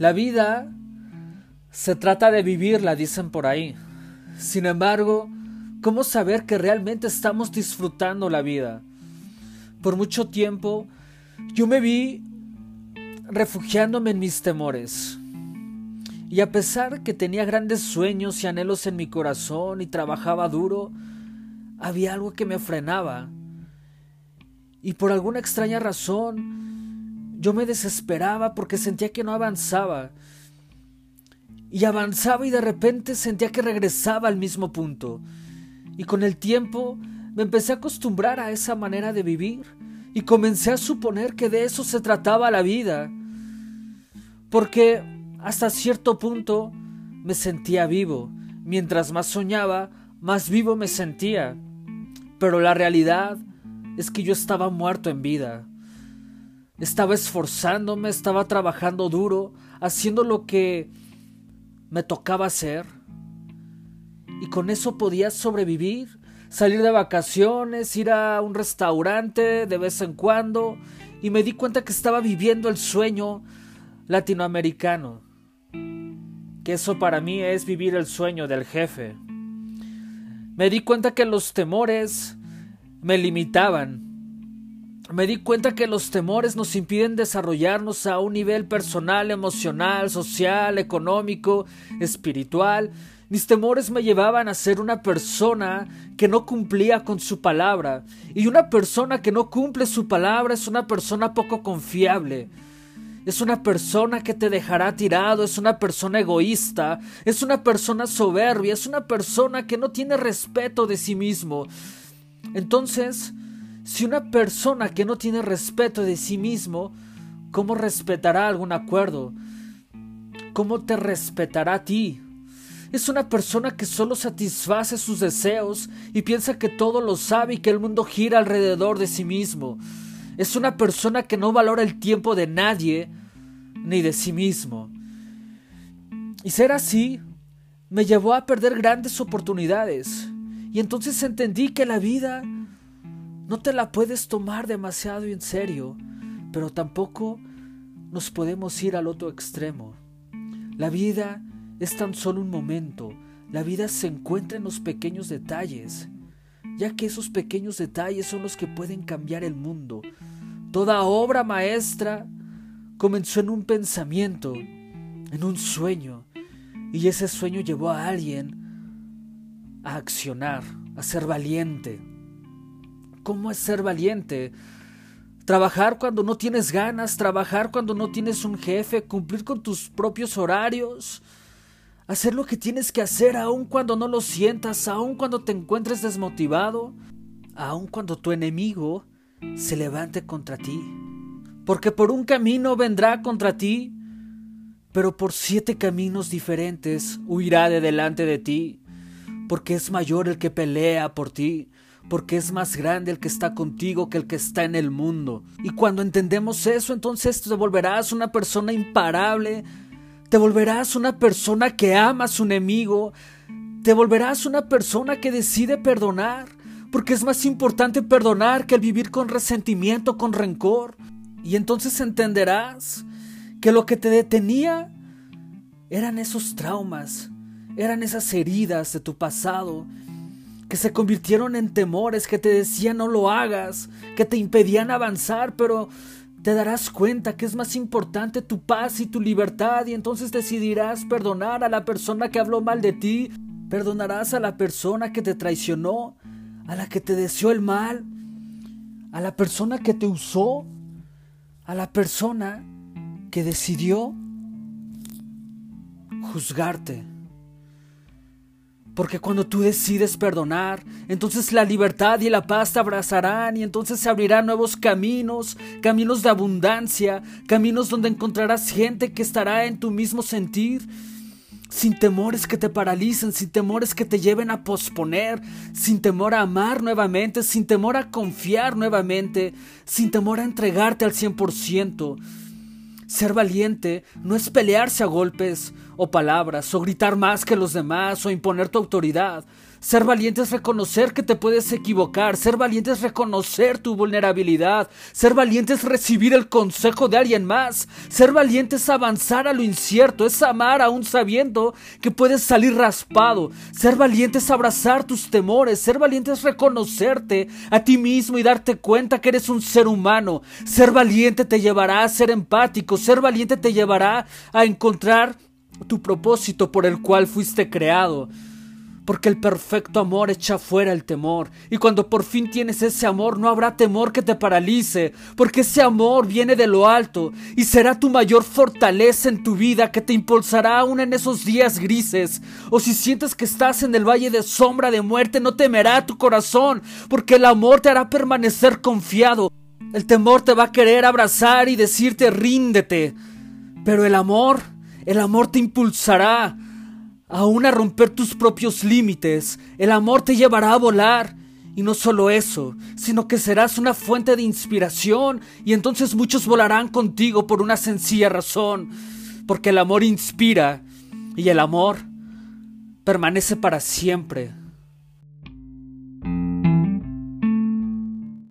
La vida se trata de vivirla, dicen por ahí. Sin embargo, ¿cómo saber que realmente estamos disfrutando la vida? Por mucho tiempo yo me vi refugiándome en mis temores. Y a pesar que tenía grandes sueños y anhelos en mi corazón y trabajaba duro, había algo que me frenaba. Y por alguna extraña razón, yo me desesperaba porque sentía que no avanzaba. Y avanzaba y de repente sentía que regresaba al mismo punto. Y con el tiempo me empecé a acostumbrar a esa manera de vivir y comencé a suponer que de eso se trataba la vida. Porque hasta cierto punto me sentía vivo. Mientras más soñaba, más vivo me sentía. Pero la realidad es que yo estaba muerto en vida. Estaba esforzándome, estaba trabajando duro, haciendo lo que me tocaba hacer. Y con eso podía sobrevivir, salir de vacaciones, ir a un restaurante de vez en cuando. Y me di cuenta que estaba viviendo el sueño latinoamericano. Que eso para mí es vivir el sueño del jefe. Me di cuenta que los temores me limitaban me di cuenta que los temores nos impiden desarrollarnos a un nivel personal, emocional, social, económico, espiritual. Mis temores me llevaban a ser una persona que no cumplía con su palabra. Y una persona que no cumple su palabra es una persona poco confiable. Es una persona que te dejará tirado, es una persona egoísta, es una persona soberbia, es una persona que no tiene respeto de sí mismo. Entonces, si una persona que no tiene respeto de sí mismo, ¿cómo respetará algún acuerdo? ¿Cómo te respetará a ti? Es una persona que solo satisface sus deseos y piensa que todo lo sabe y que el mundo gira alrededor de sí mismo. Es una persona que no valora el tiempo de nadie ni de sí mismo. Y ser así me llevó a perder grandes oportunidades. Y entonces entendí que la vida no te la puedes tomar demasiado en serio, pero tampoco nos podemos ir al otro extremo. La vida es tan solo un momento, la vida se encuentra en los pequeños detalles, ya que esos pequeños detalles son los que pueden cambiar el mundo. Toda obra maestra comenzó en un pensamiento, en un sueño, y ese sueño llevó a alguien a accionar, a ser valiente. ¿Cómo es ser valiente? Trabajar cuando no tienes ganas, trabajar cuando no tienes un jefe, cumplir con tus propios horarios, hacer lo que tienes que hacer aun cuando no lo sientas, aun cuando te encuentres desmotivado, aun cuando tu enemigo se levante contra ti. Porque por un camino vendrá contra ti, pero por siete caminos diferentes huirá de delante de ti, porque es mayor el que pelea por ti porque es más grande el que está contigo que el que está en el mundo. Y cuando entendemos eso, entonces te volverás una persona imparable, te volverás una persona que ama a su enemigo, te volverás una persona que decide perdonar, porque es más importante perdonar que el vivir con resentimiento, con rencor. Y entonces entenderás que lo que te detenía eran esos traumas, eran esas heridas de tu pasado que se convirtieron en temores, que te decían no lo hagas, que te impedían avanzar, pero te darás cuenta que es más importante tu paz y tu libertad y entonces decidirás perdonar a la persona que habló mal de ti, perdonarás a la persona que te traicionó, a la que te deseó el mal, a la persona que te usó, a la persona que decidió juzgarte. Porque cuando tú decides perdonar, entonces la libertad y la paz te abrazarán y entonces se abrirán nuevos caminos, caminos de abundancia, caminos donde encontrarás gente que estará en tu mismo sentir, sin temores que te paralicen, sin temores que te lleven a posponer, sin temor a amar nuevamente, sin temor a confiar nuevamente, sin temor a entregarte al 100%. Ser valiente no es pelearse a golpes o palabras, o gritar más que los demás, o imponer tu autoridad. Ser valiente es reconocer que te puedes equivocar, ser valiente es reconocer tu vulnerabilidad, ser valiente es recibir el consejo de alguien más, ser valiente es avanzar a lo incierto, es amar aún sabiendo que puedes salir raspado, ser valiente es abrazar tus temores, ser valiente es reconocerte a ti mismo y darte cuenta que eres un ser humano, ser valiente te llevará a ser empático, ser valiente te llevará a encontrar tu propósito por el cual fuiste creado. Porque el perfecto amor echa fuera el temor, y cuando por fin tienes ese amor no habrá temor que te paralice, porque ese amor viene de lo alto y será tu mayor fortaleza en tu vida que te impulsará aún en esos días grises, o si sientes que estás en el valle de sombra de muerte, no temerá tu corazón, porque el amor te hará permanecer confiado. El temor te va a querer abrazar y decirte ríndete, pero el amor, el amor te impulsará aún a romper tus propios límites. El amor te llevará a volar. Y no solo eso, sino que serás una fuente de inspiración y entonces muchos volarán contigo por una sencilla razón, porque el amor inspira y el amor permanece para siempre.